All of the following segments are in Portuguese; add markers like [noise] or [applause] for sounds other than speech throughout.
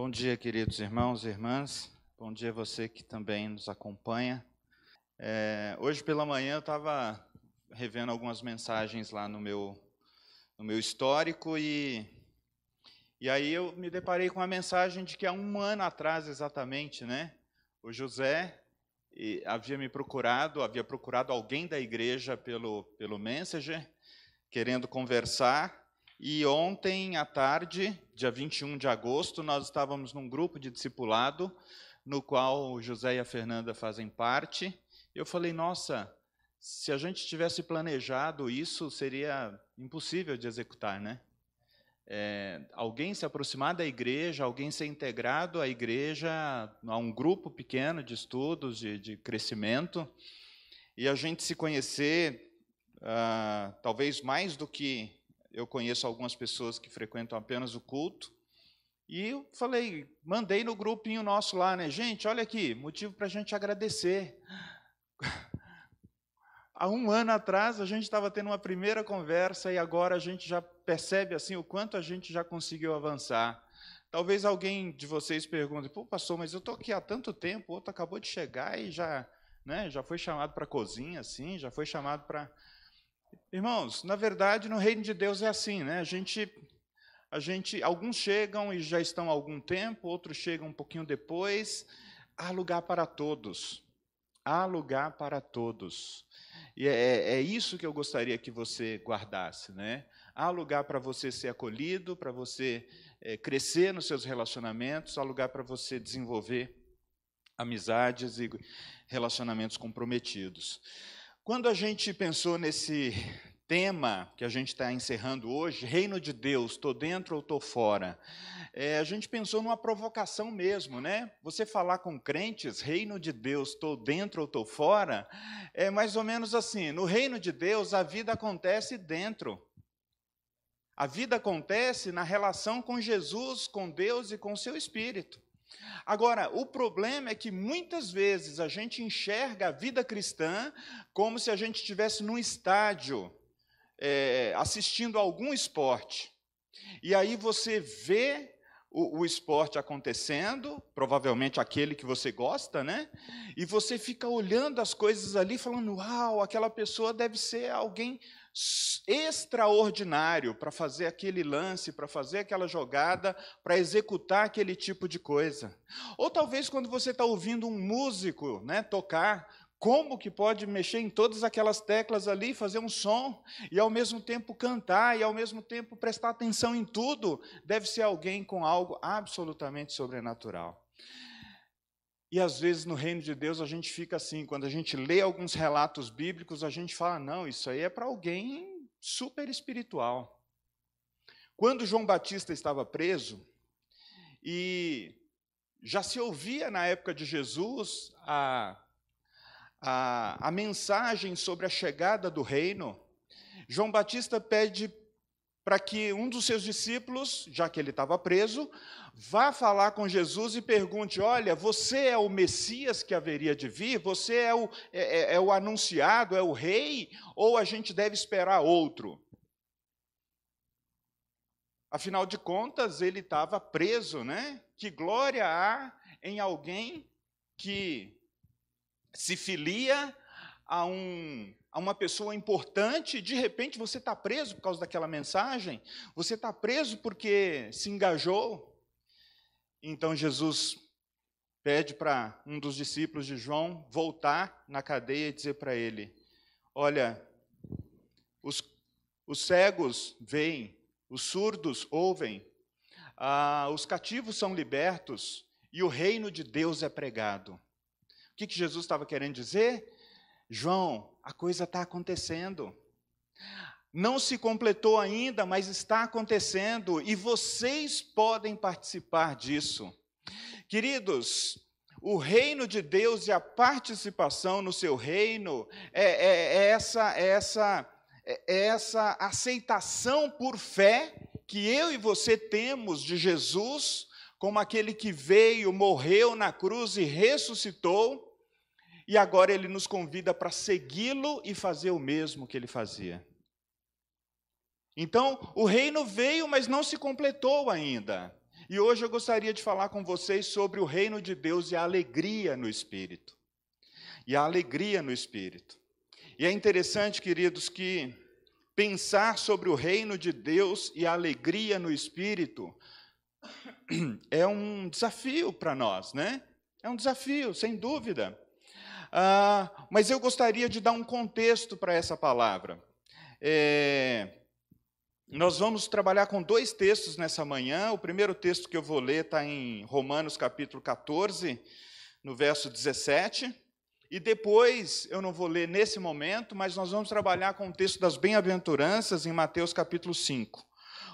Bom dia, queridos irmãos e irmãs. Bom dia você que também nos acompanha. É, hoje pela manhã eu estava revendo algumas mensagens lá no meu, no meu histórico e, e aí eu me deparei com a mensagem de que há um ano atrás exatamente, né, o José havia me procurado, havia procurado alguém da igreja pelo, pelo Messenger, querendo conversar, e ontem à tarde, dia 21 de agosto, nós estávamos num grupo de discipulado, no qual o José e a Fernanda fazem parte. Eu falei, nossa, se a gente tivesse planejado isso, seria impossível de executar, né? É, alguém se aproximar da igreja, alguém ser integrado à igreja, a um grupo pequeno de estudos, de, de crescimento, e a gente se conhecer, uh, talvez mais do que eu conheço algumas pessoas que frequentam apenas o culto. E eu falei, mandei no grupinho nosso lá, né? Gente, olha aqui, motivo para a gente agradecer. [laughs] Há um ano atrás a gente estava tendo uma primeira conversa e agora a gente já percebe assim o quanto a gente já conseguiu avançar. Talvez alguém de vocês pergunte, pô, pastor, mas eu estou aqui há tanto tempo, o outro acabou de chegar e já, né, já foi chamado para a cozinha, assim, já foi chamado para Irmãos, na verdade, no reino de Deus é assim, né? A gente, a gente, alguns chegam e já estão há algum tempo, outros chegam um pouquinho depois. Há lugar para todos. Há lugar para todos. E é, é, é isso que eu gostaria que você guardasse, né? Há lugar para você ser acolhido, para você é, crescer nos seus relacionamentos, há lugar para você desenvolver amizades e relacionamentos comprometidos. Quando a gente pensou nesse tema que a gente está encerrando hoje, Reino de Deus, estou dentro ou estou fora, é, a gente pensou numa provocação mesmo, né? Você falar com crentes, Reino de Deus, estou dentro ou estou fora, é mais ou menos assim: no Reino de Deus, a vida acontece dentro. A vida acontece na relação com Jesus, com Deus e com seu Espírito. Agora, o problema é que muitas vezes a gente enxerga a vida cristã como se a gente estivesse num estádio é, assistindo a algum esporte. E aí você vê o, o, esporte acontecendo, provavelmente aquele que você gosta, né? E você fica olhando as coisas ali, falando: Uau, aquela pessoa deve ser alguém extraordinário para fazer aquele lance, para fazer aquela jogada, para executar aquele tipo de coisa. Ou talvez quando você está ouvindo um músico né, tocar, como que pode mexer em todas aquelas teclas ali, fazer um som, e ao mesmo tempo cantar, e ao mesmo tempo prestar atenção em tudo? Deve ser alguém com algo absolutamente sobrenatural. E às vezes no reino de Deus a gente fica assim, quando a gente lê alguns relatos bíblicos, a gente fala: não, isso aí é para alguém super espiritual. Quando João Batista estava preso, e já se ouvia na época de Jesus a, a, a mensagem sobre a chegada do reino, João Batista pede para que um dos seus discípulos, já que ele estava preso, vá falar com Jesus e pergunte: Olha, você é o Messias que haveria de vir? Você é o, é, é, é o anunciado, é o rei? Ou a gente deve esperar outro? Afinal de contas, ele estava preso, né? Que glória há em alguém que se filia a um a uma pessoa importante, de repente você está preso por causa daquela mensagem, você está preso porque se engajou. Então Jesus pede para um dos discípulos de João voltar na cadeia e dizer para ele: Olha, os, os cegos veem, os surdos ouvem, ah, os cativos são libertos e o reino de Deus é pregado. O que, que Jesus estava querendo dizer? João, a coisa está acontecendo. Não se completou ainda, mas está acontecendo e vocês podem participar disso. Queridos, o reino de Deus e a participação no seu reino é, é, é essa, é essa, é, é essa aceitação por fé que eu e você temos de Jesus como aquele que veio, morreu na cruz e ressuscitou e agora ele nos convida para segui-lo e fazer o mesmo que ele fazia. Então, o reino veio, mas não se completou ainda. E hoje eu gostaria de falar com vocês sobre o reino de Deus e a alegria no espírito. E a alegria no espírito. E é interessante, queridos, que pensar sobre o reino de Deus e a alegria no espírito [clears throat] é um desafio para nós, né? É um desafio, sem dúvida. Ah, mas eu gostaria de dar um contexto para essa palavra. É, nós vamos trabalhar com dois textos nessa manhã. O primeiro texto que eu vou ler está em Romanos capítulo 14, no verso 17. E depois, eu não vou ler nesse momento, mas nós vamos trabalhar com o texto das bem-aventuranças em Mateus capítulo 5.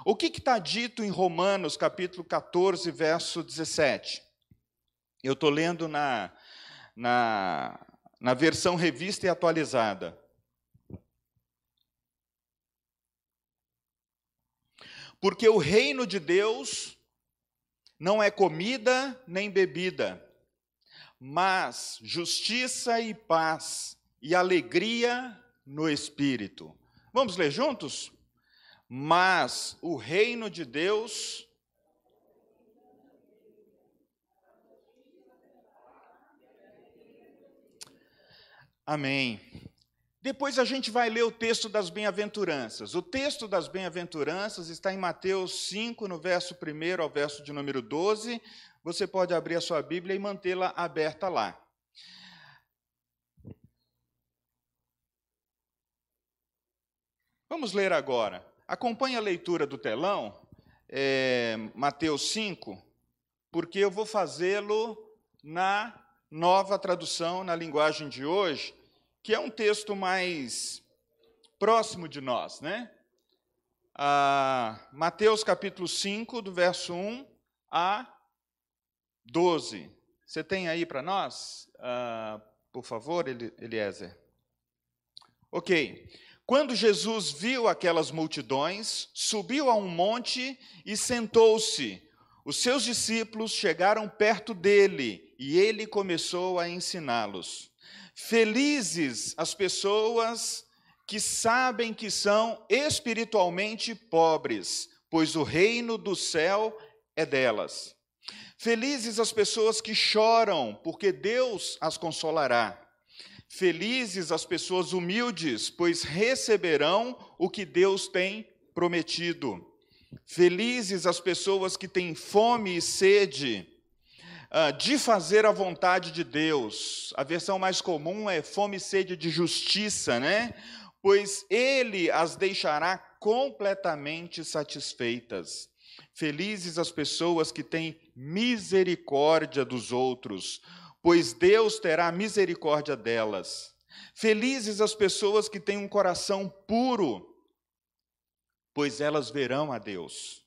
O que está dito em Romanos capítulo 14, verso 17? Eu estou lendo na, na, na versão revista e atualizada. Porque o reino de Deus não é comida nem bebida, mas justiça e paz e alegria no espírito. Vamos ler juntos? Mas o reino de Deus Amém. Depois a gente vai ler o texto das bem-aventuranças. O texto das bem-aventuranças está em Mateus 5, no verso 1 ao verso de número 12. Você pode abrir a sua Bíblia e mantê-la aberta lá. Vamos ler agora. Acompanhe a leitura do telão, é, Mateus 5, porque eu vou fazê-lo na nova tradução, na linguagem de hoje, que é um texto mais próximo de nós, né? Ah, Mateus capítulo 5, do verso 1 a 12. Você tem aí para nós, ah, por favor, Eliezer? Ok. Quando Jesus viu aquelas multidões, subiu a um monte e sentou-se. Os seus discípulos chegaram perto dele e ele começou a ensiná-los. Felizes as pessoas que sabem que são espiritualmente pobres, pois o reino do céu é delas. Felizes as pessoas que choram, porque Deus as consolará. Felizes as pessoas humildes, pois receberão o que Deus tem prometido. Felizes as pessoas que têm fome e sede uh, de fazer a vontade de Deus. A versão mais comum é fome e sede de justiça, né? Pois Ele as deixará completamente satisfeitas. Felizes as pessoas que têm misericórdia dos outros, pois Deus terá misericórdia delas. Felizes as pessoas que têm um coração puro, pois elas verão a Deus.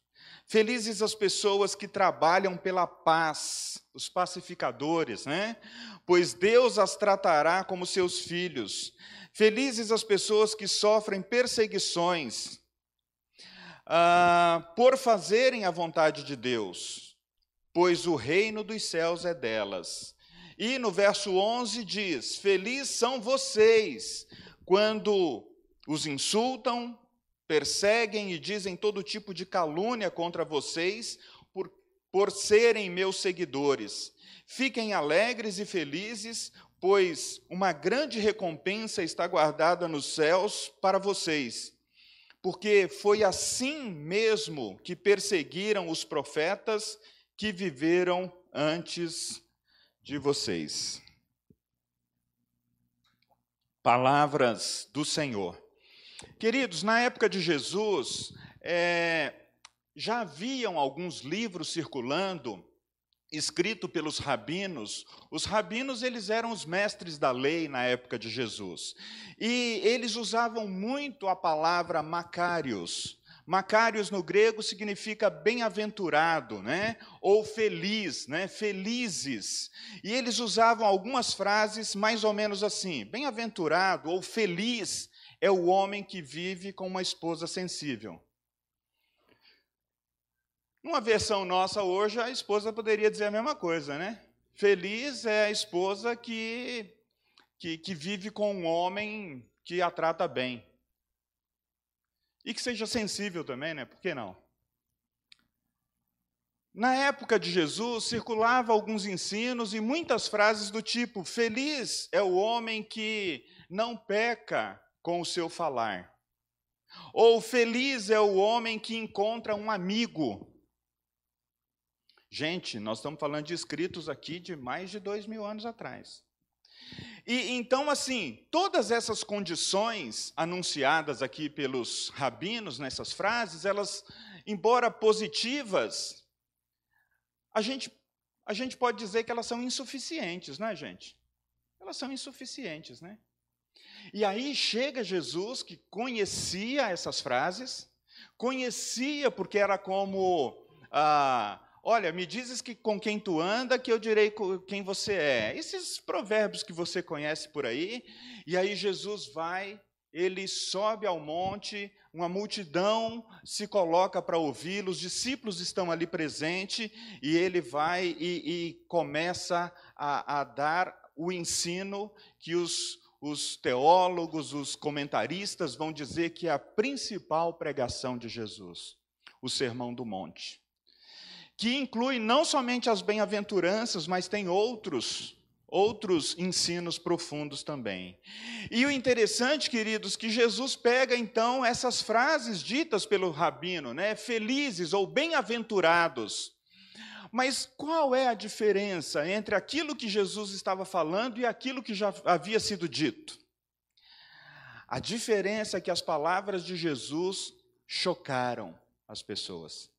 Felizes as pessoas que trabalham pela paz, os pacificadores, né? Pois Deus as tratará como seus filhos. Felizes as pessoas que sofrem perseguições ah, por fazerem a vontade de Deus, pois o reino dos céus é delas. E no verso 11 diz: Felizes são vocês quando os insultam, perseguem e dizem todo tipo de calúnia contra vocês por, por serem meus seguidores. Fiquem alegres e felizes, pois uma grande recompensa está guardada nos céus para vocês. Porque foi assim mesmo que perseguiram os profetas que viveram antes de vocês. Palavras do Senhor. Queridos, na época de Jesus, é, já haviam alguns livros circulando, escrito pelos rabinos. Os rabinos eles eram os mestres da lei na época de Jesus. E eles usavam muito a palavra macários, Macários no grego significa bem-aventurado, né? Ou feliz, né? Felizes. E eles usavam algumas frases mais ou menos assim: bem-aventurado ou feliz é o homem que vive com uma esposa sensível. Numa versão nossa hoje, a esposa poderia dizer a mesma coisa, né? Feliz é a esposa que, que, que vive com um homem que a trata bem. E que seja sensível também, né? Por que não? Na época de Jesus, circulava alguns ensinos e muitas frases do tipo: Feliz é o homem que não peca com o seu falar. Ou feliz é o homem que encontra um amigo. Gente, nós estamos falando de escritos aqui de mais de dois mil anos atrás. E então, assim, todas essas condições anunciadas aqui pelos rabinos nessas frases, elas, embora positivas, a gente, a gente pode dizer que elas são insuficientes, não é, gente? Elas são insuficientes, né? E aí chega Jesus, que conhecia essas frases, conhecia porque era como. Ah, Olha, me dizes que com quem tu anda, que eu direi quem você é. Esses provérbios que você conhece por aí. E aí Jesus vai, ele sobe ao monte, uma multidão se coloca para ouvi-lo, os discípulos estão ali presentes, e ele vai e, e começa a, a dar o ensino que os, os teólogos, os comentaristas vão dizer que é a principal pregação de Jesus, o Sermão do Monte que inclui não somente as bem-aventuranças, mas tem outros outros ensinos profundos também. E o interessante, queridos, que Jesus pega então essas frases ditas pelo rabino, né, felizes ou bem-aventurados. Mas qual é a diferença entre aquilo que Jesus estava falando e aquilo que já havia sido dito? A diferença é que as palavras de Jesus chocaram as pessoas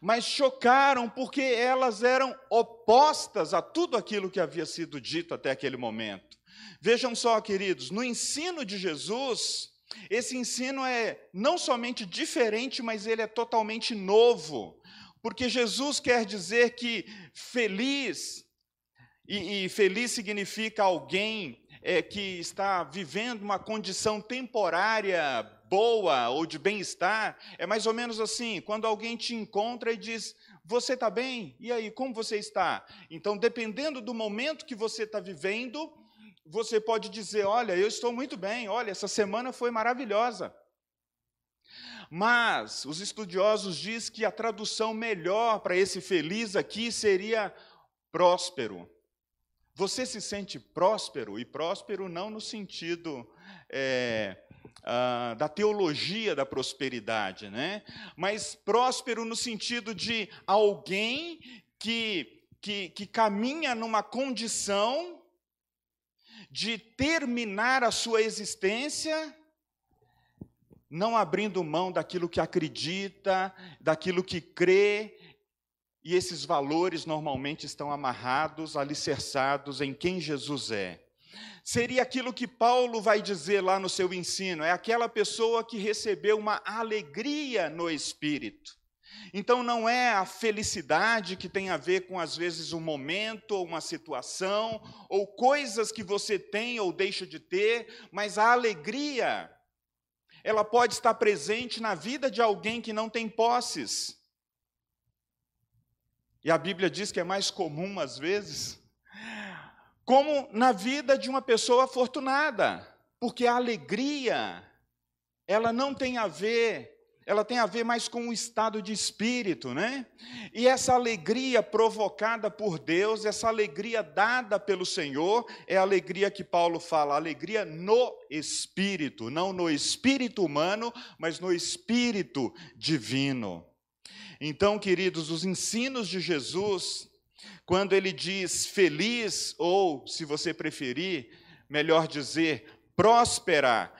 mas chocaram porque elas eram opostas a tudo aquilo que havia sido dito até aquele momento. Vejam só, queridos, no ensino de Jesus, esse ensino é não somente diferente, mas ele é totalmente novo, porque Jesus quer dizer que feliz, e, e feliz significa alguém é, que está vivendo uma condição temporária boa ou de bem-estar, é mais ou menos assim: quando alguém te encontra e diz, Você está bem? E aí, como você está? Então, dependendo do momento que você está vivendo, você pode dizer: Olha, eu estou muito bem, olha, essa semana foi maravilhosa. Mas os estudiosos dizem que a tradução melhor para esse feliz aqui seria próspero. Você se sente próspero, e próspero não no sentido é, ah, da teologia da prosperidade, né? mas próspero no sentido de alguém que, que, que caminha numa condição de terminar a sua existência não abrindo mão daquilo que acredita, daquilo que crê, e esses valores normalmente estão amarrados, alicerçados em quem Jesus é. Seria aquilo que Paulo vai dizer lá no seu ensino, é aquela pessoa que recebeu uma alegria no espírito. Então não é a felicidade que tem a ver com às vezes um momento ou uma situação ou coisas que você tem ou deixa de ter, mas a alegria ela pode estar presente na vida de alguém que não tem posses. E a Bíblia diz que é mais comum, às vezes, como na vida de uma pessoa afortunada, porque a alegria, ela não tem a ver, ela tem a ver mais com o estado de espírito, né? E essa alegria provocada por Deus, essa alegria dada pelo Senhor, é a alegria que Paulo fala, alegria no espírito, não no espírito humano, mas no espírito divino. Então, queridos, os ensinos de Jesus, quando ele diz feliz, ou, se você preferir, melhor dizer, próspera,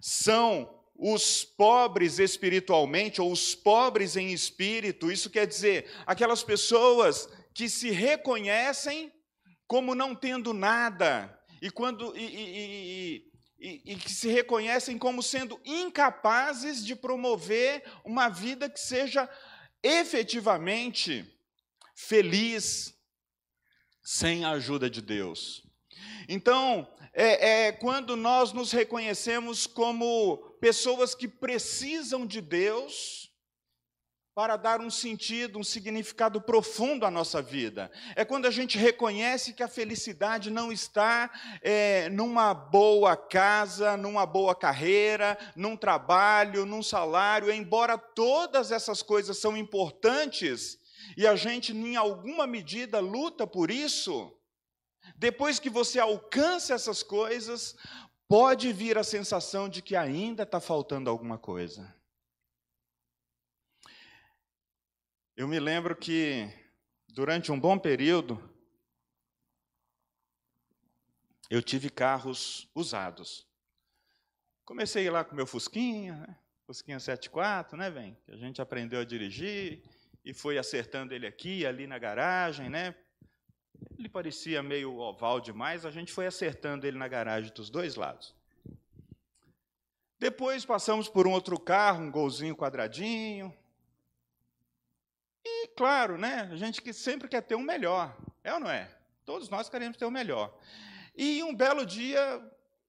são os pobres espiritualmente, ou os pobres em espírito, isso quer dizer, aquelas pessoas que se reconhecem como não tendo nada, e, quando, e, e, e, e que se reconhecem como sendo incapazes de promover uma vida que seja efetivamente feliz sem a ajuda de Deus. Então, é, é, quando nós nos reconhecemos como pessoas que precisam de Deus para dar um sentido, um significado profundo à nossa vida. É quando a gente reconhece que a felicidade não está é, numa boa casa, numa boa carreira, num trabalho, num salário, embora todas essas coisas são importantes, e a gente, em alguma medida, luta por isso, depois que você alcança essas coisas, pode vir a sensação de que ainda está faltando alguma coisa. Eu me lembro que, durante um bom período, eu tive carros usados. Comecei lá com meu Fusquinha, né? Fusquinha 74, né, vem? Que a gente aprendeu a dirigir e foi acertando ele aqui, ali na garagem, né? Ele parecia meio oval demais, a gente foi acertando ele na garagem dos dois lados. Depois passamos por um outro carro, um golzinho quadradinho, e, claro, né, a gente que sempre quer ter um melhor, é ou não é? Todos nós queremos ter o melhor. E um belo dia,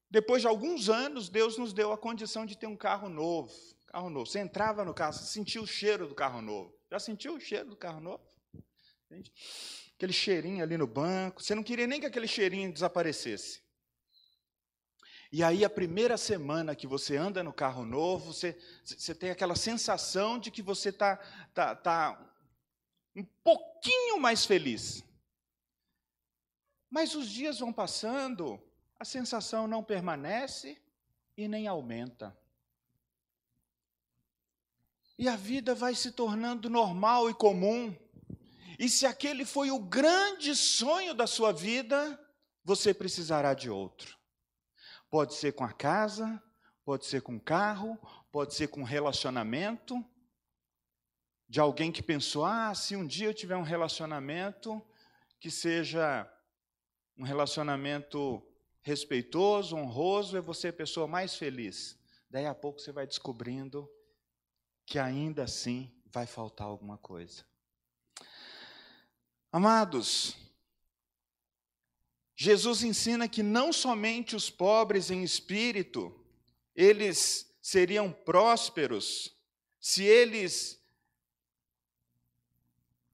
depois de alguns anos, Deus nos deu a condição de ter um carro novo. Carro novo. Você entrava no carro, sentia o cheiro do carro novo. Já sentiu o cheiro do carro novo? Entende? Aquele cheirinho ali no banco. Você não queria nem que aquele cheirinho desaparecesse. E aí, a primeira semana que você anda no carro novo, você, você tem aquela sensação de que você está tá, tá um pouquinho mais feliz. Mas os dias vão passando, a sensação não permanece e nem aumenta. E a vida vai se tornando normal e comum. E se aquele foi o grande sonho da sua vida, você precisará de outro. Pode ser com a casa, pode ser com o carro, pode ser com relacionamento, de alguém que pensou: ah, se um dia eu tiver um relacionamento que seja um relacionamento respeitoso, honroso, vou ser a pessoa mais feliz. Daí a pouco você vai descobrindo que ainda assim vai faltar alguma coisa. Amados, Jesus ensina que não somente os pobres em espírito, eles seriam prósperos se eles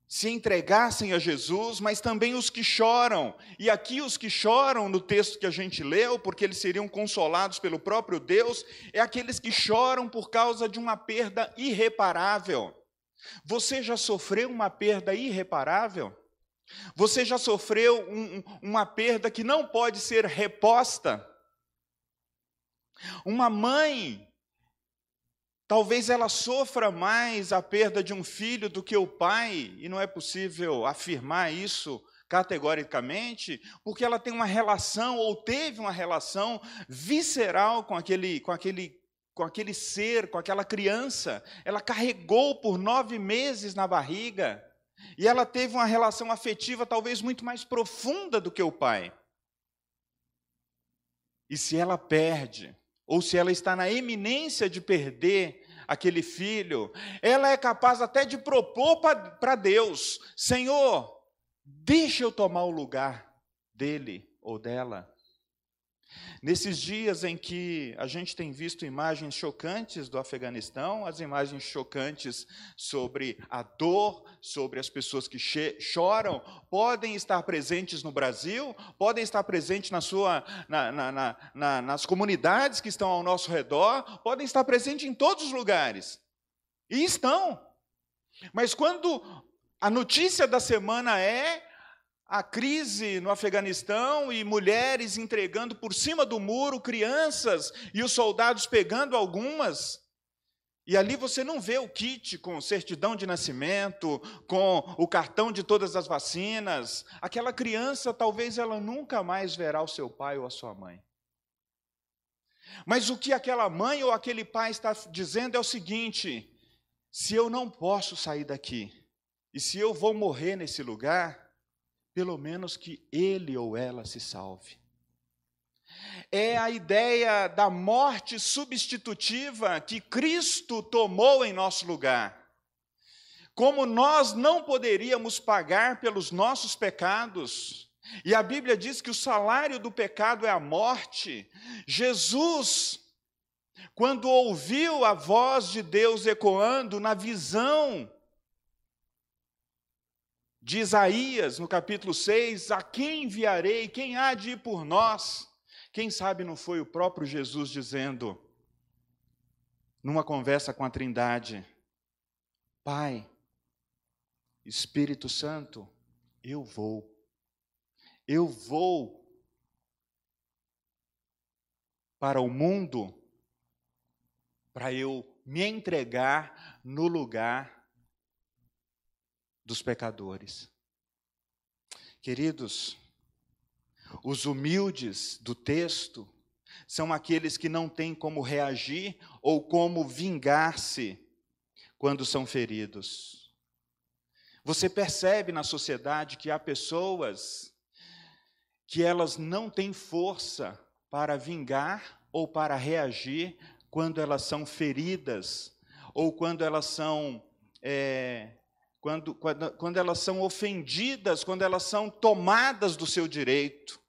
se entregassem a Jesus, mas também os que choram. E aqui os que choram no texto que a gente leu, porque eles seriam consolados pelo próprio Deus, é aqueles que choram por causa de uma perda irreparável. Você já sofreu uma perda irreparável? Você já sofreu um, uma perda que não pode ser reposta? Uma mãe Talvez ela sofra mais a perda de um filho do que o pai, e não é possível afirmar isso categoricamente, porque ela tem uma relação ou teve uma relação visceral com aquele, com aquele, com aquele ser, com aquela criança. Ela carregou por nove meses na barriga e ela teve uma relação afetiva talvez muito mais profunda do que o pai. E se ela perde, ou se ela está na eminência de perder aquele filho, ela é capaz até de propor para Deus: Senhor, deixa eu tomar o lugar dele ou dela. Nesses dias em que a gente tem visto imagens chocantes do Afeganistão, as imagens chocantes sobre a dor, sobre as pessoas que choram, podem estar presentes no Brasil, podem estar presentes na sua, na, na, na, nas comunidades que estão ao nosso redor, podem estar presentes em todos os lugares. E estão. Mas quando a notícia da semana é a crise no Afeganistão e mulheres entregando por cima do muro crianças e os soldados pegando algumas. E ali você não vê o kit com certidão de nascimento, com o cartão de todas as vacinas. Aquela criança, talvez ela nunca mais verá o seu pai ou a sua mãe. Mas o que aquela mãe ou aquele pai está dizendo é o seguinte: se eu não posso sair daqui, e se eu vou morrer nesse lugar, pelo menos que ele ou ela se salve. É a ideia da morte substitutiva que Cristo tomou em nosso lugar. Como nós não poderíamos pagar pelos nossos pecados, e a Bíblia diz que o salário do pecado é a morte, Jesus, quando ouviu a voz de Deus ecoando na visão de Isaías, no capítulo 6, a quem enviarei? Quem há de ir por nós? Quem sabe não foi o próprio Jesus dizendo, numa conversa com a Trindade: Pai, Espírito Santo, eu vou. Eu vou para o mundo para eu me entregar no lugar dos pecadores. Queridos, os humildes do texto são aqueles que não têm como reagir ou como vingar-se quando são feridos. Você percebe na sociedade que há pessoas que elas não têm força para vingar ou para reagir quando elas são feridas ou quando elas são é, quando, quando, quando elas são ofendidas, quando elas são tomadas do seu direito.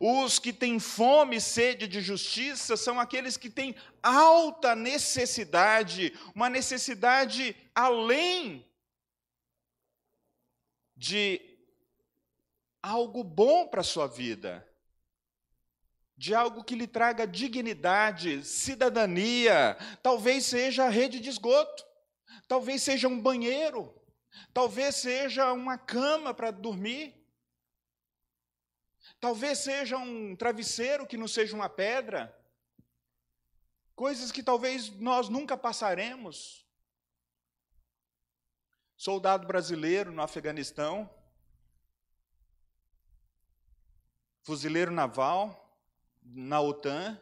Os que têm fome e sede de justiça são aqueles que têm alta necessidade, uma necessidade além de algo bom para a sua vida, de algo que lhe traga dignidade, cidadania, talvez seja a rede de esgoto, talvez seja um banheiro, talvez seja uma cama para dormir, talvez seja um travesseiro que não seja uma pedra, coisas que talvez nós nunca passaremos. Soldado brasileiro no Afeganistão, fuzileiro naval na OTAN,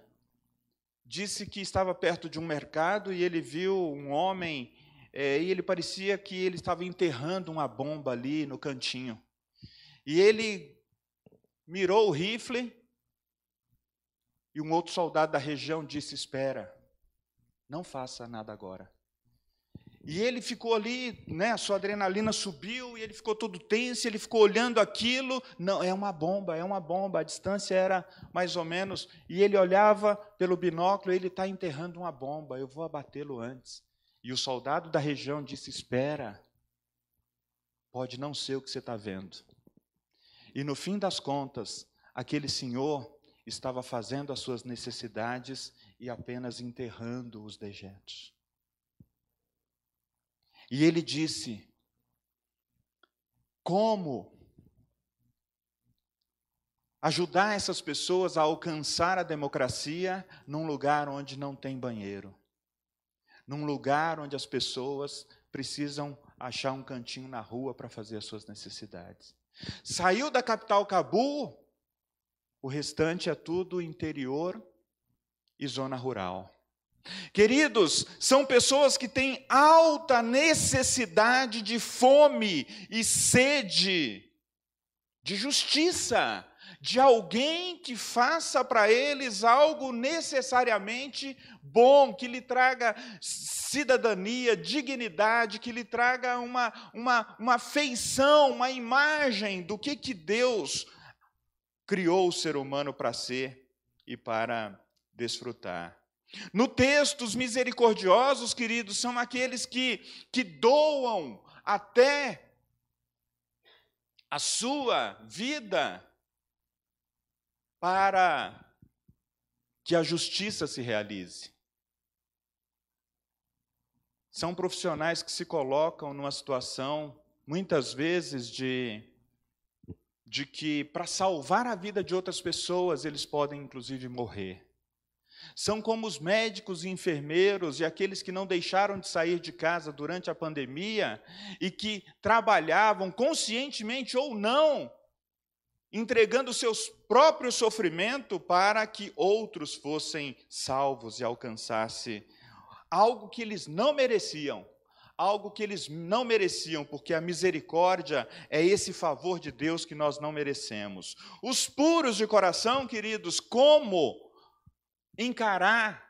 disse que estava perto de um mercado e ele viu um homem é, e ele parecia que ele estava enterrando uma bomba ali no cantinho. E ele mirou o rifle e um outro soldado da região disse: Espera, não faça nada agora. E ele ficou ali, né, a sua adrenalina subiu e ele ficou todo tenso, ele ficou olhando aquilo. Não, é uma bomba, é uma bomba. A distância era mais ou menos. E ele olhava pelo binóculo, ele está enterrando uma bomba, eu vou abatê-lo antes. E o soldado da região disse: Espera, pode não ser o que você está vendo. E no fim das contas, aquele senhor estava fazendo as suas necessidades e apenas enterrando os dejetos. E ele disse: Como ajudar essas pessoas a alcançar a democracia num lugar onde não tem banheiro? Num lugar onde as pessoas precisam achar um cantinho na rua para fazer as suas necessidades. Saiu da capital Cabul, o restante é tudo interior e zona rural. Queridos, são pessoas que têm alta necessidade de fome e sede de justiça, de alguém que faça para eles algo necessariamente bom, que lhe traga cidadania, dignidade, que lhe traga uma, uma, uma feição, uma imagem do que, que Deus criou o ser humano para ser e para desfrutar. No texto, os misericordiosos, queridos, são aqueles que, que doam até a sua vida para que a justiça se realize. São profissionais que se colocam numa situação, muitas vezes, de, de que, para salvar a vida de outras pessoas, eles podem, inclusive, morrer. São como os médicos e enfermeiros e aqueles que não deixaram de sair de casa durante a pandemia e que trabalhavam conscientemente ou não entregando seus próprios sofrimento para que outros fossem salvos e alcançasse algo que eles não mereciam, algo que eles não mereciam, porque a misericórdia é esse favor de Deus que nós não merecemos. Os puros de coração, queridos, como encarar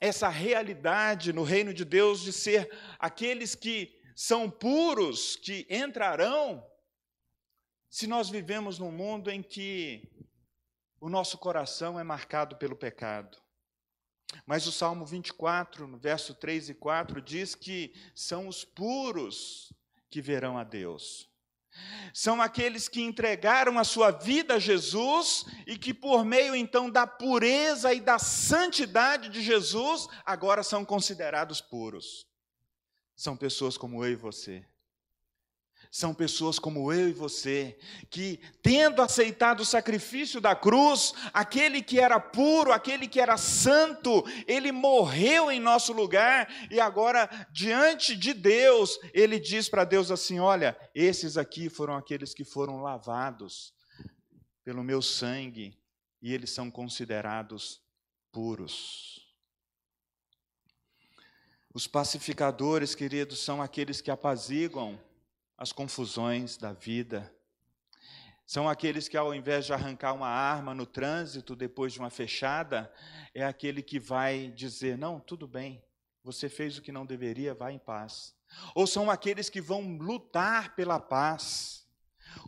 essa realidade no reino de Deus de ser aqueles que são puros, que entrarão se nós vivemos num mundo em que o nosso coração é marcado pelo pecado. Mas o Salmo 24, no verso 3 e 4, diz que são os puros que verão a Deus. São aqueles que entregaram a sua vida a Jesus e que, por meio então da pureza e da santidade de Jesus, agora são considerados puros. São pessoas como eu e você. São pessoas como eu e você, que, tendo aceitado o sacrifício da cruz, aquele que era puro, aquele que era santo, ele morreu em nosso lugar, e agora, diante de Deus, ele diz para Deus assim: Olha, esses aqui foram aqueles que foram lavados pelo meu sangue, e eles são considerados puros. Os pacificadores, queridos, são aqueles que apaziguam as confusões da vida. São aqueles que, ao invés de arrancar uma arma no trânsito depois de uma fechada, é aquele que vai dizer: Não, tudo bem, você fez o que não deveria, vá em paz. Ou são aqueles que vão lutar pela paz.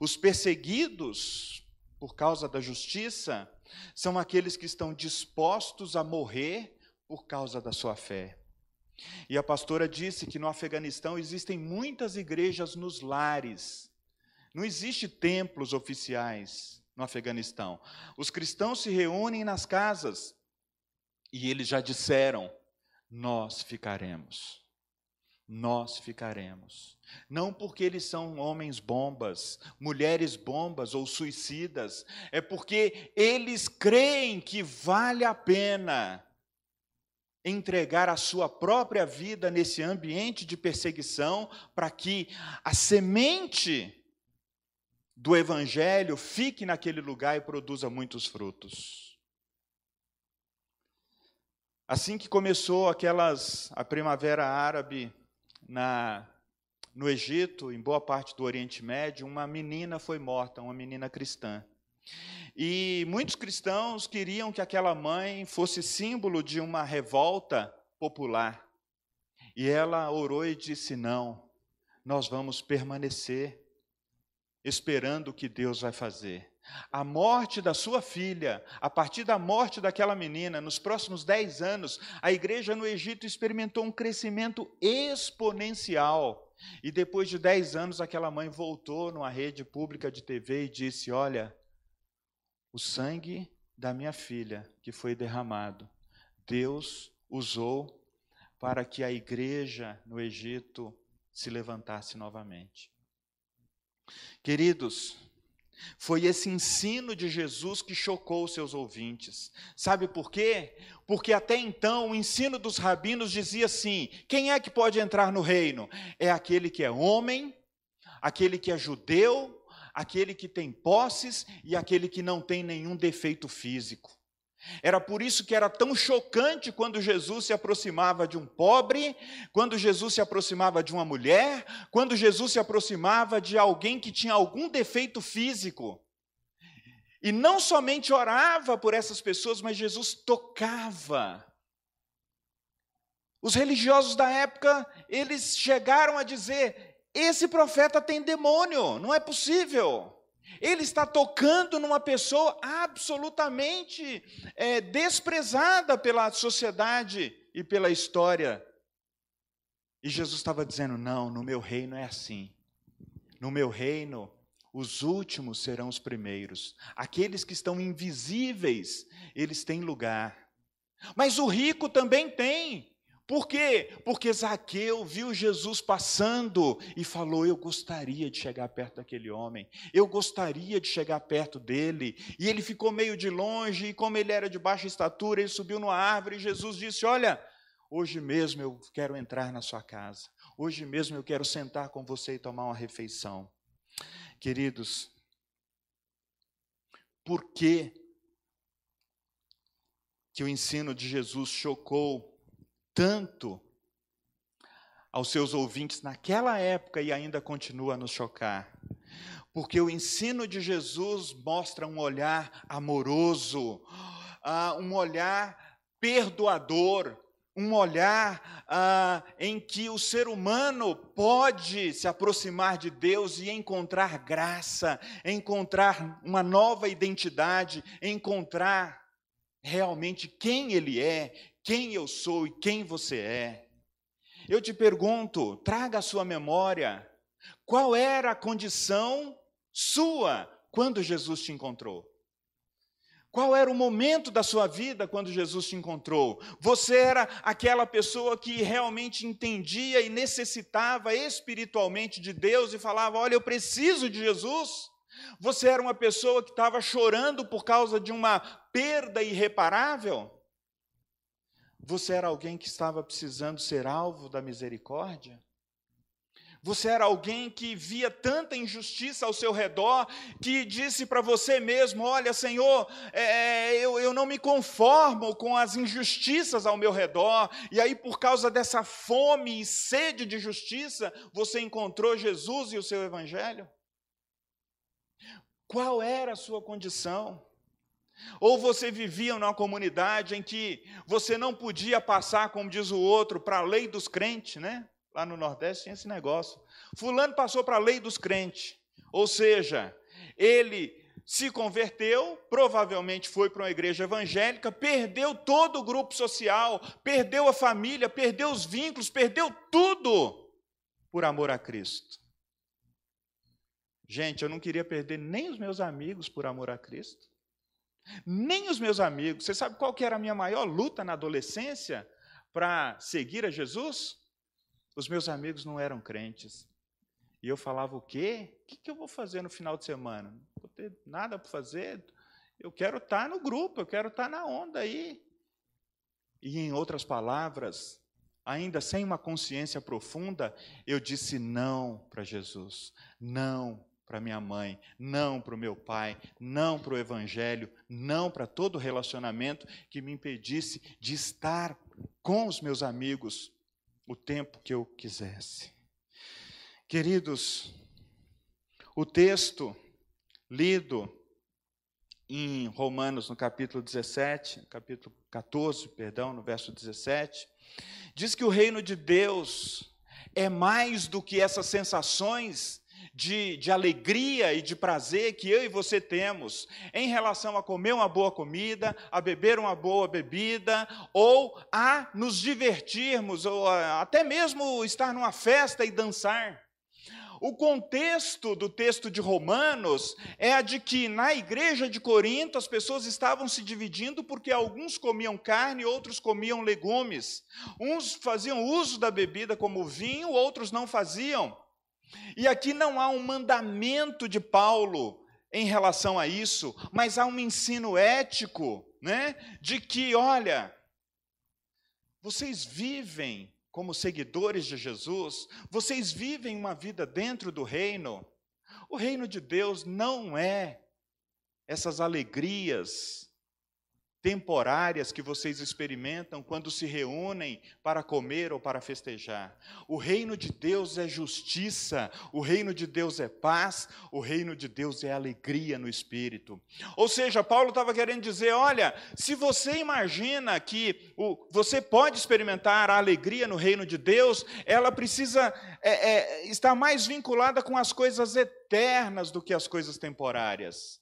Os perseguidos por causa da justiça são aqueles que estão dispostos a morrer por causa da sua fé. E a pastora disse que no Afeganistão existem muitas igrejas nos lares. Não existe templos oficiais no Afeganistão. Os cristãos se reúnem nas casas e eles já disseram: nós ficaremos. Nós ficaremos. Não porque eles são homens bombas, mulheres bombas ou suicidas, é porque eles creem que vale a pena entregar a sua própria vida nesse ambiente de perseguição, para que a semente do evangelho fique naquele lugar e produza muitos frutos. Assim que começou aquelas a primavera árabe na no Egito, em boa parte do Oriente Médio, uma menina foi morta, uma menina cristã. E muitos cristãos queriam que aquela mãe fosse símbolo de uma revolta popular. E ela orou e disse: Não, nós vamos permanecer esperando o que Deus vai fazer. A morte da sua filha, a partir da morte daquela menina, nos próximos dez anos, a igreja no Egito experimentou um crescimento exponencial. E depois de dez anos, aquela mãe voltou numa rede pública de TV e disse: Olha, o sangue da minha filha que foi derramado, Deus usou para que a igreja no Egito se levantasse novamente. Queridos, foi esse ensino de Jesus que chocou seus ouvintes. Sabe por quê? Porque até então o ensino dos rabinos dizia assim: quem é que pode entrar no reino? É aquele que é homem, aquele que é judeu, aquele que tem posses e aquele que não tem nenhum defeito físico. Era por isso que era tão chocante quando Jesus se aproximava de um pobre, quando Jesus se aproximava de uma mulher, quando Jesus se aproximava de alguém que tinha algum defeito físico. E não somente orava por essas pessoas, mas Jesus tocava. Os religiosos da época, eles chegaram a dizer: esse profeta tem demônio, não é possível. Ele está tocando numa pessoa absolutamente é, desprezada pela sociedade e pela história. E Jesus estava dizendo: não, no meu reino é assim. No meu reino, os últimos serão os primeiros. Aqueles que estão invisíveis, eles têm lugar. Mas o rico também tem. Por quê? Porque Zaqueu viu Jesus passando e falou: Eu gostaria de chegar perto daquele homem, eu gostaria de chegar perto dele. E ele ficou meio de longe, e como ele era de baixa estatura, ele subiu numa árvore e Jesus disse: Olha, hoje mesmo eu quero entrar na sua casa, hoje mesmo eu quero sentar com você e tomar uma refeição. Queridos, por que, que o ensino de Jesus chocou tanto aos seus ouvintes naquela época e ainda continua a nos chocar. Porque o ensino de Jesus mostra um olhar amoroso, uh, um olhar perdoador, um olhar uh, em que o ser humano pode se aproximar de Deus e encontrar graça, encontrar uma nova identidade, encontrar realmente quem Ele é, quem eu sou e quem você é. Eu te pergunto, traga a sua memória, qual era a condição sua quando Jesus te encontrou? Qual era o momento da sua vida quando Jesus te encontrou? Você era aquela pessoa que realmente entendia e necessitava espiritualmente de Deus e falava: Olha, eu preciso de Jesus? Você era uma pessoa que estava chorando por causa de uma perda irreparável? Você era alguém que estava precisando ser alvo da misericórdia? Você era alguém que via tanta injustiça ao seu redor, que disse para você mesmo: Olha, Senhor, é, eu, eu não me conformo com as injustiças ao meu redor, e aí, por causa dessa fome e sede de justiça, você encontrou Jesus e o seu Evangelho? Qual era a sua condição? Ou você vivia numa comunidade em que você não podia passar, como diz o outro, para a lei dos crentes, né? Lá no Nordeste tinha esse negócio. Fulano passou para a lei dos crentes. Ou seja, ele se converteu, provavelmente foi para uma igreja evangélica, perdeu todo o grupo social, perdeu a família, perdeu os vínculos, perdeu tudo por amor a Cristo. Gente, eu não queria perder nem os meus amigos por amor a Cristo. Nem os meus amigos. Você sabe qual que era a minha maior luta na adolescência para seguir a Jesus? Os meus amigos não eram crentes. E eu falava, o quê? O que eu vou fazer no final de semana? Não vou ter nada para fazer. Eu quero estar no grupo, eu quero estar na onda aí. E, em outras palavras, ainda sem uma consciência profunda, eu disse não para Jesus, não para minha mãe, não para o meu pai, não para o evangelho, não para todo relacionamento que me impedisse de estar com os meus amigos o tempo que eu quisesse. Queridos, o texto lido em Romanos, no capítulo 17, capítulo 14, perdão, no verso 17, diz que o reino de Deus é mais do que essas sensações de, de alegria e de prazer que eu e você temos em relação a comer uma boa comida, a beber uma boa bebida, ou a nos divertirmos, ou a, até mesmo estar numa festa e dançar. O contexto do texto de Romanos é a de que na igreja de Corinto as pessoas estavam se dividindo porque alguns comiam carne, outros comiam legumes. Uns faziam uso da bebida como vinho, outros não faziam. E aqui não há um mandamento de Paulo em relação a isso, mas há um ensino ético, né, de que, olha, vocês vivem como seguidores de Jesus, vocês vivem uma vida dentro do reino. O reino de Deus não é essas alegrias temporárias que vocês experimentam quando se reúnem para comer ou para festejar. O reino de Deus é justiça, o reino de Deus é paz, o reino de Deus é alegria no espírito. Ou seja, Paulo estava querendo dizer: olha, se você imagina que o, você pode experimentar a alegria no reino de Deus, ela precisa é, é, estar mais vinculada com as coisas eternas do que as coisas temporárias.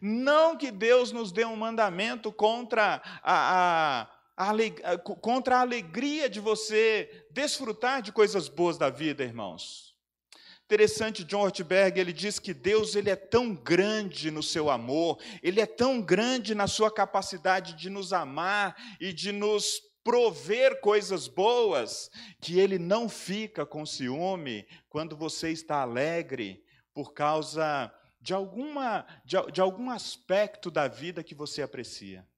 Não que Deus nos dê um mandamento contra a, a, contra a alegria de você desfrutar de coisas boas da vida, irmãos. Interessante, John Ortberg, ele diz que Deus ele é tão grande no seu amor, ele é tão grande na sua capacidade de nos amar e de nos prover coisas boas, que ele não fica com ciúme quando você está alegre por causa de, alguma, de, de algum aspecto da vida que você aprecia.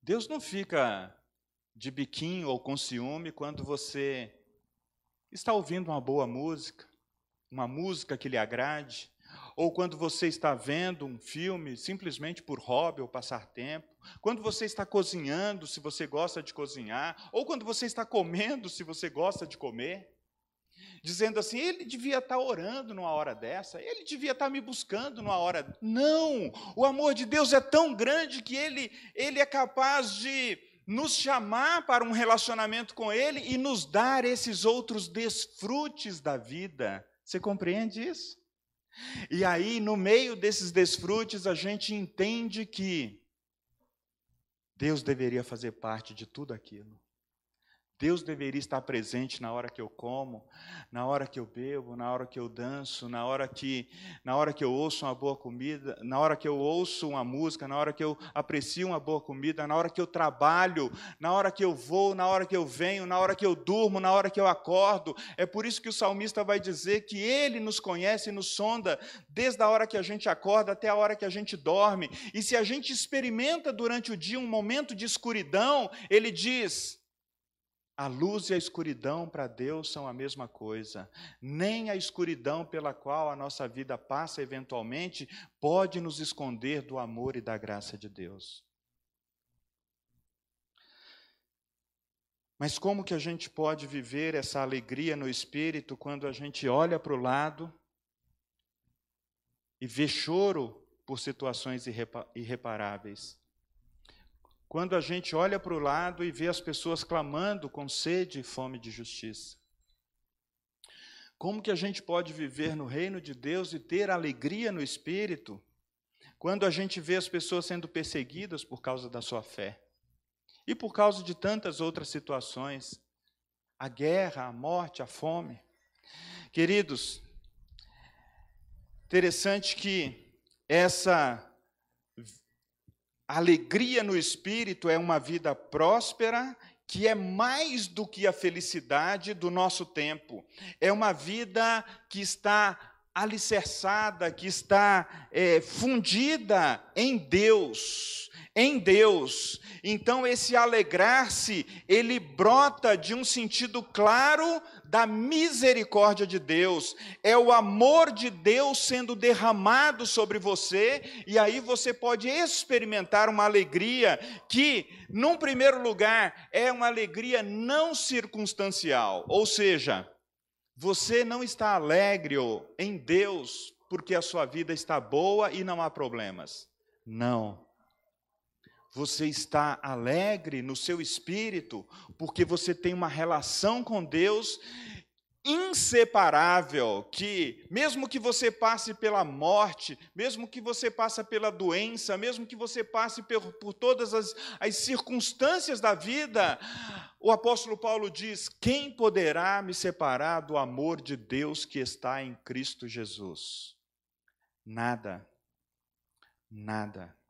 Deus não fica de biquinho ou com ciúme quando você está ouvindo uma boa música, uma música que lhe agrade, ou quando você está vendo um filme simplesmente por hobby ou passar tempo, quando você está cozinhando, se você gosta de cozinhar, ou quando você está comendo, se você gosta de comer dizendo assim: ele devia estar orando numa hora dessa, ele devia estar me buscando numa hora. Não! O amor de Deus é tão grande que ele, ele é capaz de nos chamar para um relacionamento com Ele e nos dar esses outros desfrutes da vida. Você compreende isso? E aí, no meio desses desfrutes, a gente entende que Deus deveria fazer parte de tudo aquilo. Deus deveria estar presente na hora que eu como, na hora que eu bebo, na hora que eu danço, na hora que, na hora que eu ouço uma boa comida, na hora que eu ouço uma música, na hora que eu aprecio uma boa comida, na hora que eu trabalho, na hora que eu vou, na hora que eu venho, na hora que eu durmo, na hora que eu acordo. É por isso que o salmista vai dizer que ele nos conhece e nos sonda desde a hora que a gente acorda até a hora que a gente dorme. E se a gente experimenta durante o dia um momento de escuridão, ele diz: a luz e a escuridão para Deus são a mesma coisa. Nem a escuridão pela qual a nossa vida passa eventualmente pode nos esconder do amor e da graça de Deus. Mas como que a gente pode viver essa alegria no espírito quando a gente olha para o lado e vê choro por situações irreparáveis? Quando a gente olha para o lado e vê as pessoas clamando com sede e fome de justiça. Como que a gente pode viver no reino de Deus e ter alegria no espírito quando a gente vê as pessoas sendo perseguidas por causa da sua fé? E por causa de tantas outras situações, a guerra, a morte, a fome. Queridos, interessante que essa alegria no espírito é uma vida próspera, que é mais do que a felicidade do nosso tempo. É uma vida que está alicerçada, que está é, fundida em Deus em Deus. Então esse alegrar-se, ele brota de um sentido claro da misericórdia de Deus. É o amor de Deus sendo derramado sobre você e aí você pode experimentar uma alegria que, num primeiro lugar, é uma alegria não circunstancial, ou seja, você não está alegre em Deus porque a sua vida está boa e não há problemas. Não. Você está alegre no seu espírito, porque você tem uma relação com Deus inseparável, que mesmo que você passe pela morte, mesmo que você passe pela doença, mesmo que você passe por, por todas as, as circunstâncias da vida, o apóstolo Paulo diz: quem poderá me separar do amor de Deus que está em Cristo Jesus? Nada. Nada.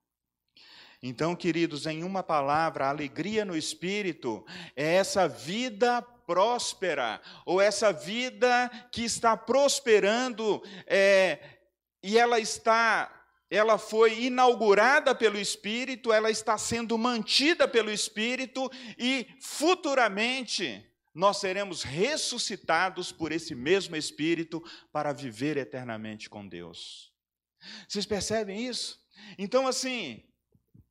Então, queridos, em uma palavra, a alegria no espírito é essa vida próspera, ou essa vida que está prosperando, é, e ela está ela foi inaugurada pelo Espírito, ela está sendo mantida pelo Espírito e futuramente nós seremos ressuscitados por esse mesmo Espírito para viver eternamente com Deus. Vocês percebem isso? Então, assim,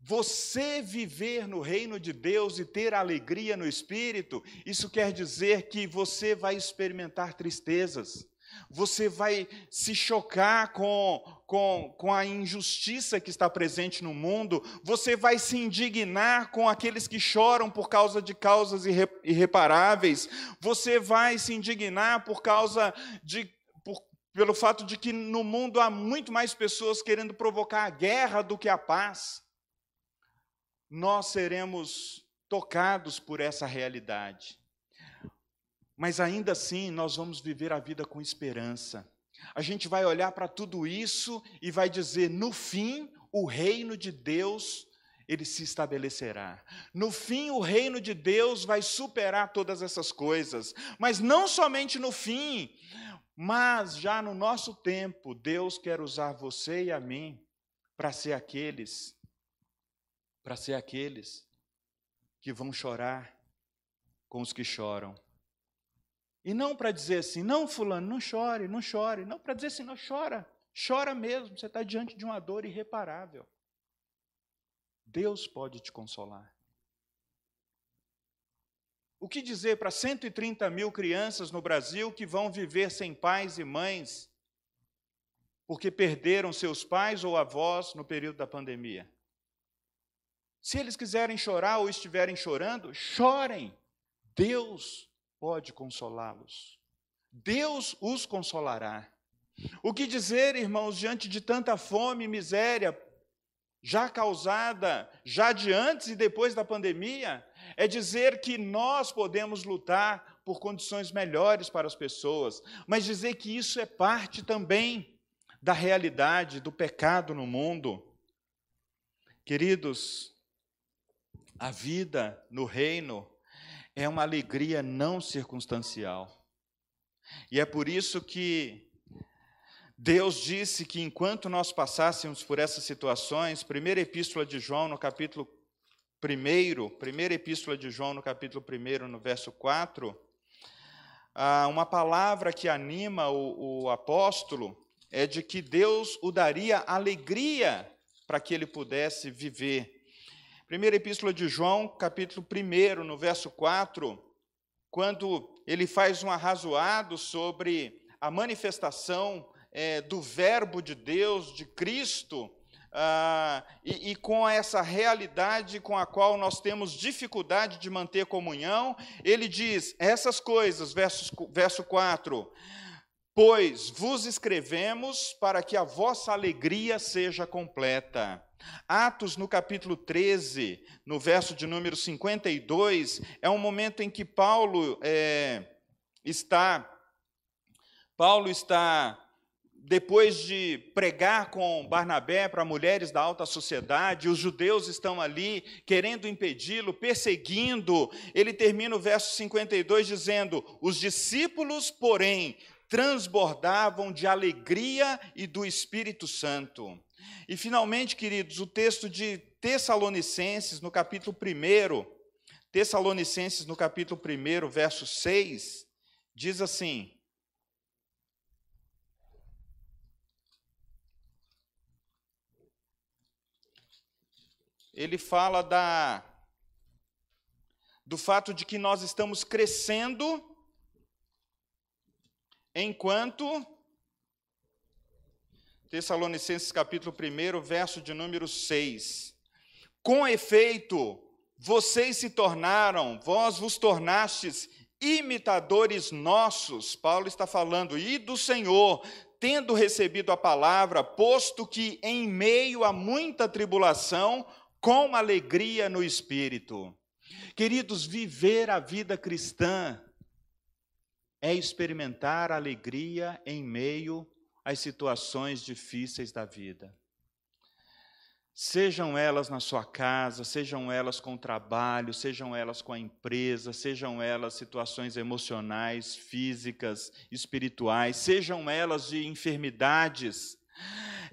você viver no reino de Deus e ter alegria no espírito, isso quer dizer que você vai experimentar tristezas, você vai se chocar com, com, com a injustiça que está presente no mundo, você vai se indignar com aqueles que choram por causa de causas irre, irreparáveis, você vai se indignar por causa de. Pelo fato de que no mundo há muito mais pessoas querendo provocar a guerra do que a paz nós seremos tocados por essa realidade. Mas ainda assim, nós vamos viver a vida com esperança. A gente vai olhar para tudo isso e vai dizer: no fim, o reino de Deus ele se estabelecerá. No fim, o reino de Deus vai superar todas essas coisas. Mas não somente no fim, mas já no nosso tempo, Deus quer usar você e a mim para ser aqueles para ser aqueles que vão chorar com os que choram. E não para dizer assim, não, Fulano, não chore, não chore. Não para dizer assim, não, chora. Chora mesmo, você está diante de uma dor irreparável. Deus pode te consolar. O que dizer para 130 mil crianças no Brasil que vão viver sem pais e mães porque perderam seus pais ou avós no período da pandemia? Se eles quiserem chorar ou estiverem chorando, chorem. Deus pode consolá-los. Deus os consolará. O que dizer, irmãos, diante de tanta fome e miséria, já causada já de antes e depois da pandemia, é dizer que nós podemos lutar por condições melhores para as pessoas, mas dizer que isso é parte também da realidade do pecado no mundo. Queridos, a vida no reino é uma alegria não circunstancial. E é por isso que Deus disse que enquanto nós passássemos por essas situações, primeira epístola de João, no capítulo 1, primeira epístola de João, no capítulo 1, no verso 4, uma palavra que anima o, o apóstolo é de que Deus o daria alegria para que ele pudesse viver. Primeira epístola de João, capítulo 1, no verso 4, quando ele faz um arrazoado sobre a manifestação é, do Verbo de Deus, de Cristo, ah, e, e, com essa realidade com a qual nós temos dificuldade de manter comunhão, ele diz essas coisas, verso, verso 4. Pois vos escrevemos para que a vossa alegria seja completa. Atos, no capítulo 13, no verso de número 52, é um momento em que Paulo é, está, Paulo está depois de pregar com Barnabé para mulheres da alta sociedade, os judeus estão ali querendo impedi-lo, perseguindo. Ele termina o verso 52 dizendo: Os discípulos, porém, transbordavam de alegria e do Espírito Santo. E finalmente, queridos, o texto de Tessalonicenses, no capítulo 1, Tessalonicenses, no capítulo 1, verso 6, diz assim: ele fala da, do fato de que nós estamos crescendo enquanto. Tessalonicenses capítulo 1, verso de número 6. Com efeito, vocês se tornaram, vós vos tornastes imitadores nossos, Paulo está falando, e do Senhor, tendo recebido a palavra, posto que em meio a muita tribulação, com alegria no espírito. Queridos, viver a vida cristã é experimentar alegria em meio às situações difíceis da vida. Sejam elas na sua casa, sejam elas com o trabalho, sejam elas com a empresa, sejam elas situações emocionais, físicas, espirituais, sejam elas de enfermidades.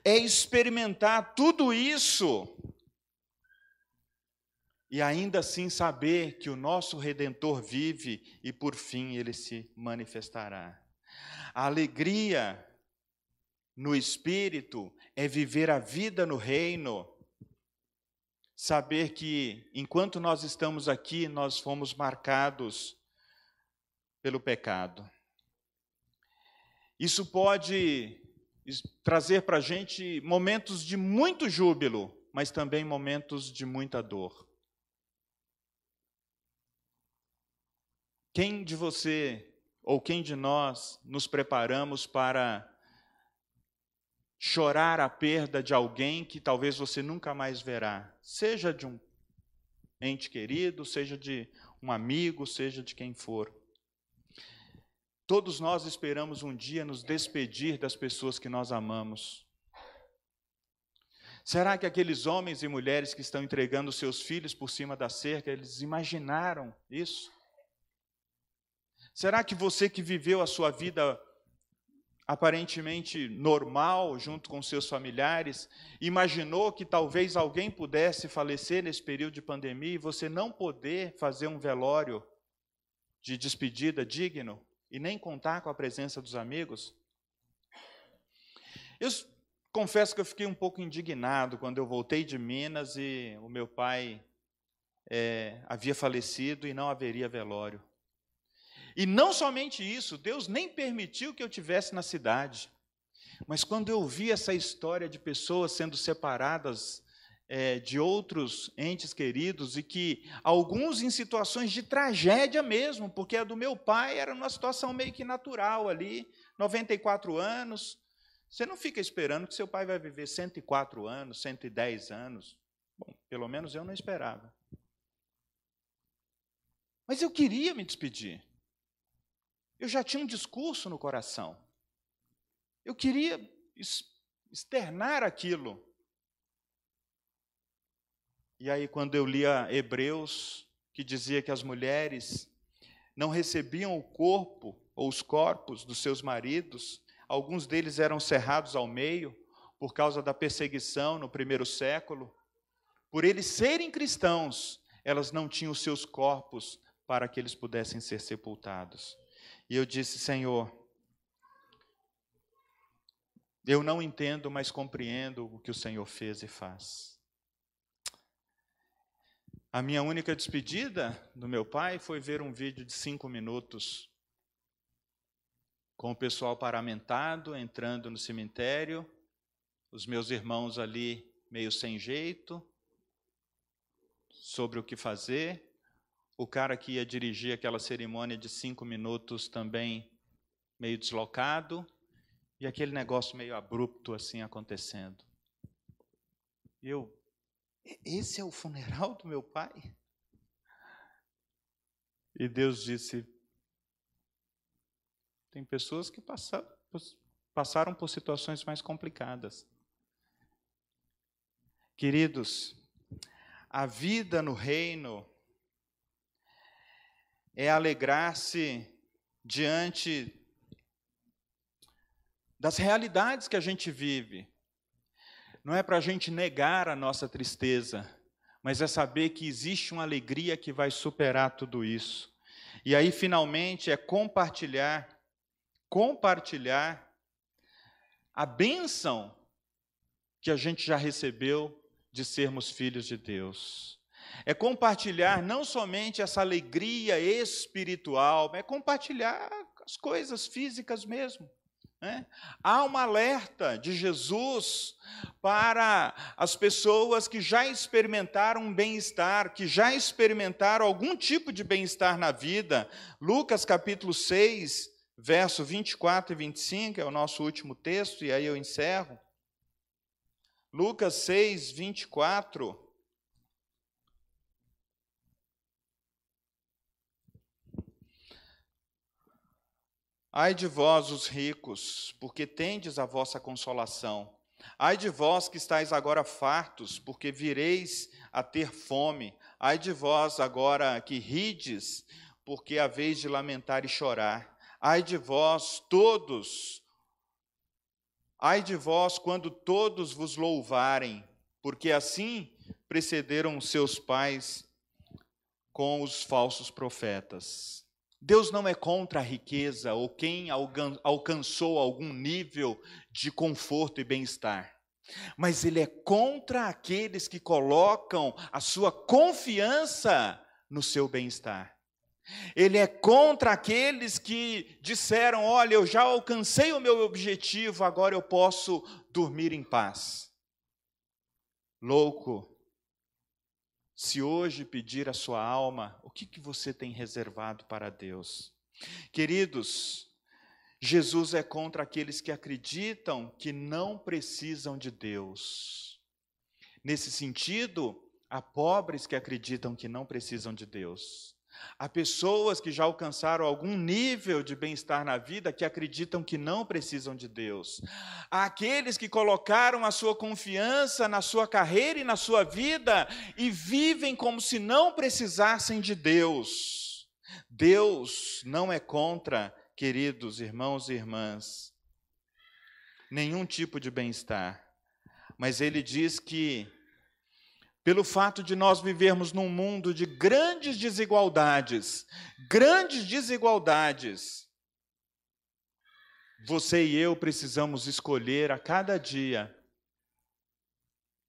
É experimentar tudo isso e ainda assim saber que o nosso redentor vive e por fim ele se manifestará. A alegria no espírito é viver a vida no reino. Saber que enquanto nós estamos aqui, nós fomos marcados pelo pecado. Isso pode trazer para a gente momentos de muito júbilo, mas também momentos de muita dor. Quem de você ou quem de nós nos preparamos para chorar a perda de alguém que talvez você nunca mais verá, seja de um ente querido, seja de um amigo, seja de quem for. Todos nós esperamos um dia nos despedir das pessoas que nós amamos. Será que aqueles homens e mulheres que estão entregando seus filhos por cima da cerca, eles imaginaram isso? Será que você que viveu a sua vida aparentemente normal junto com seus familiares, imaginou que talvez alguém pudesse falecer nesse período de pandemia e você não poder fazer um velório de despedida digno e nem contar com a presença dos amigos? Eu confesso que eu fiquei um pouco indignado quando eu voltei de Minas e o meu pai é, havia falecido e não haveria velório. E não somente isso, Deus nem permitiu que eu tivesse na cidade. Mas quando eu vi essa história de pessoas sendo separadas é, de outros entes queridos e que alguns em situações de tragédia mesmo, porque a do meu pai era numa situação meio que natural ali, 94 anos, Você não fica esperando que seu pai vai viver 104 anos, 110 anos. Bom, pelo menos eu não esperava. Mas eu queria me despedir. Eu já tinha um discurso no coração. Eu queria externar aquilo. E aí, quando eu lia Hebreus, que dizia que as mulheres não recebiam o corpo ou os corpos dos seus maridos, alguns deles eram cerrados ao meio por causa da perseguição no primeiro século. Por eles serem cristãos, elas não tinham seus corpos para que eles pudessem ser sepultados. E eu disse, Senhor, eu não entendo, mas compreendo o que o Senhor fez e faz. A minha única despedida do meu pai foi ver um vídeo de cinco minutos com o pessoal paramentado entrando no cemitério, os meus irmãos ali meio sem jeito, sobre o que fazer, o cara que ia dirigir aquela cerimônia de cinco minutos também meio deslocado, e aquele negócio meio abrupto assim acontecendo. Eu, esse é o funeral do meu pai? E Deus disse: tem pessoas que passaram, passaram por situações mais complicadas. Queridos, a vida no reino é alegrar-se diante das realidades que a gente vive. Não é para a gente negar a nossa tristeza, mas é saber que existe uma alegria que vai superar tudo isso. E aí, finalmente, é compartilhar, compartilhar a bênção que a gente já recebeu de sermos filhos de Deus. É compartilhar não somente essa alegria espiritual, mas é compartilhar as coisas físicas mesmo. Né? Há um alerta de Jesus para as pessoas que já experimentaram bem-estar, que já experimentaram algum tipo de bem-estar na vida. Lucas capítulo 6, verso 24 e 25 é o nosso último texto, e aí eu encerro. Lucas 6, 24. Ai de vós, os ricos, porque tendes a vossa consolação. Ai de vós que estáis agora fartos, porque vireis a ter fome. Ai de vós agora que rides, porque haveis de lamentar e chorar. Ai de vós todos, ai de vós quando todos vos louvarem, porque assim precederam seus pais com os falsos profetas. Deus não é contra a riqueza ou quem alcançou algum nível de conforto e bem-estar. Mas Ele é contra aqueles que colocam a sua confiança no seu bem-estar. Ele é contra aqueles que disseram: Olha, eu já alcancei o meu objetivo, agora eu posso dormir em paz. Louco, se hoje pedir a sua alma, o que, que você tem reservado para Deus? Queridos, Jesus é contra aqueles que acreditam que não precisam de Deus. Nesse sentido, há pobres que acreditam que não precisam de Deus. Há pessoas que já alcançaram algum nível de bem-estar na vida que acreditam que não precisam de Deus. Há aqueles que colocaram a sua confiança na sua carreira e na sua vida e vivem como se não precisassem de Deus. Deus não é contra, queridos irmãos e irmãs, nenhum tipo de bem-estar, mas ele diz que pelo fato de nós vivermos num mundo de grandes desigualdades, grandes desigualdades, você e eu precisamos escolher a cada dia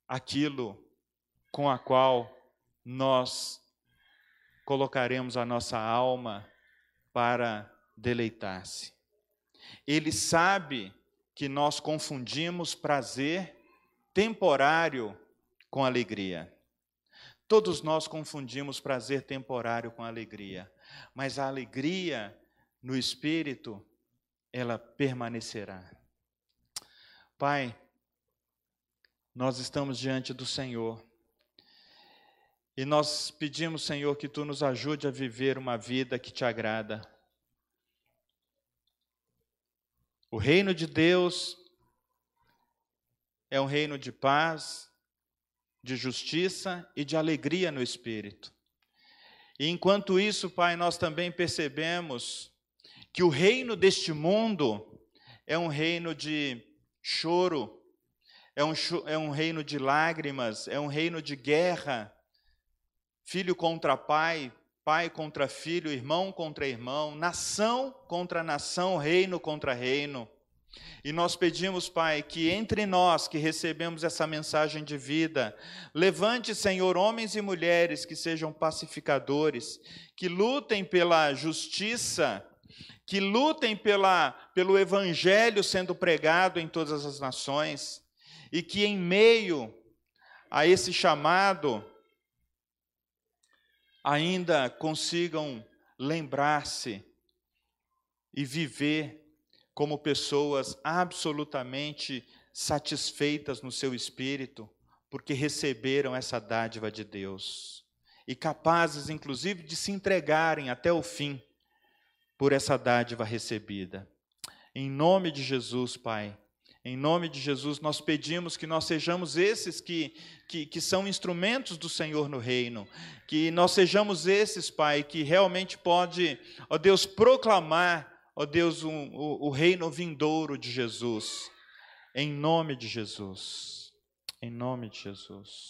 aquilo com a qual nós colocaremos a nossa alma para deleitar-se. Ele sabe que nós confundimos prazer temporário com alegria. Todos nós confundimos prazer temporário com alegria, mas a alegria no espírito, ela permanecerá. Pai, nós estamos diante do Senhor. E nós pedimos, Senhor, que tu nos ajude a viver uma vida que te agrada. O reino de Deus é um reino de paz, de justiça e de alegria no espírito. E enquanto isso, Pai, nós também percebemos que o reino deste mundo é um reino de choro, é um, é um reino de lágrimas, é um reino de guerra, filho contra pai, pai contra filho, irmão contra irmão, nação contra nação, reino contra reino. E nós pedimos, Pai, que entre nós que recebemos essa mensagem de vida, levante, Senhor, homens e mulheres que sejam pacificadores, que lutem pela justiça, que lutem pela, pelo evangelho sendo pregado em todas as nações, e que em meio a esse chamado ainda consigam lembrar-se e viver como pessoas absolutamente satisfeitas no seu espírito, porque receberam essa dádiva de Deus e capazes, inclusive, de se entregarem até o fim por essa dádiva recebida. Em nome de Jesus, Pai, em nome de Jesus, nós pedimos que nós sejamos esses que, que, que, são instrumentos do Senhor no reino, que nós sejamos esses, Pai, que realmente pode, ó Deus, proclamar ó Deus, um, o, o reino vindouro de Jesus, em nome de Jesus, em nome de Jesus.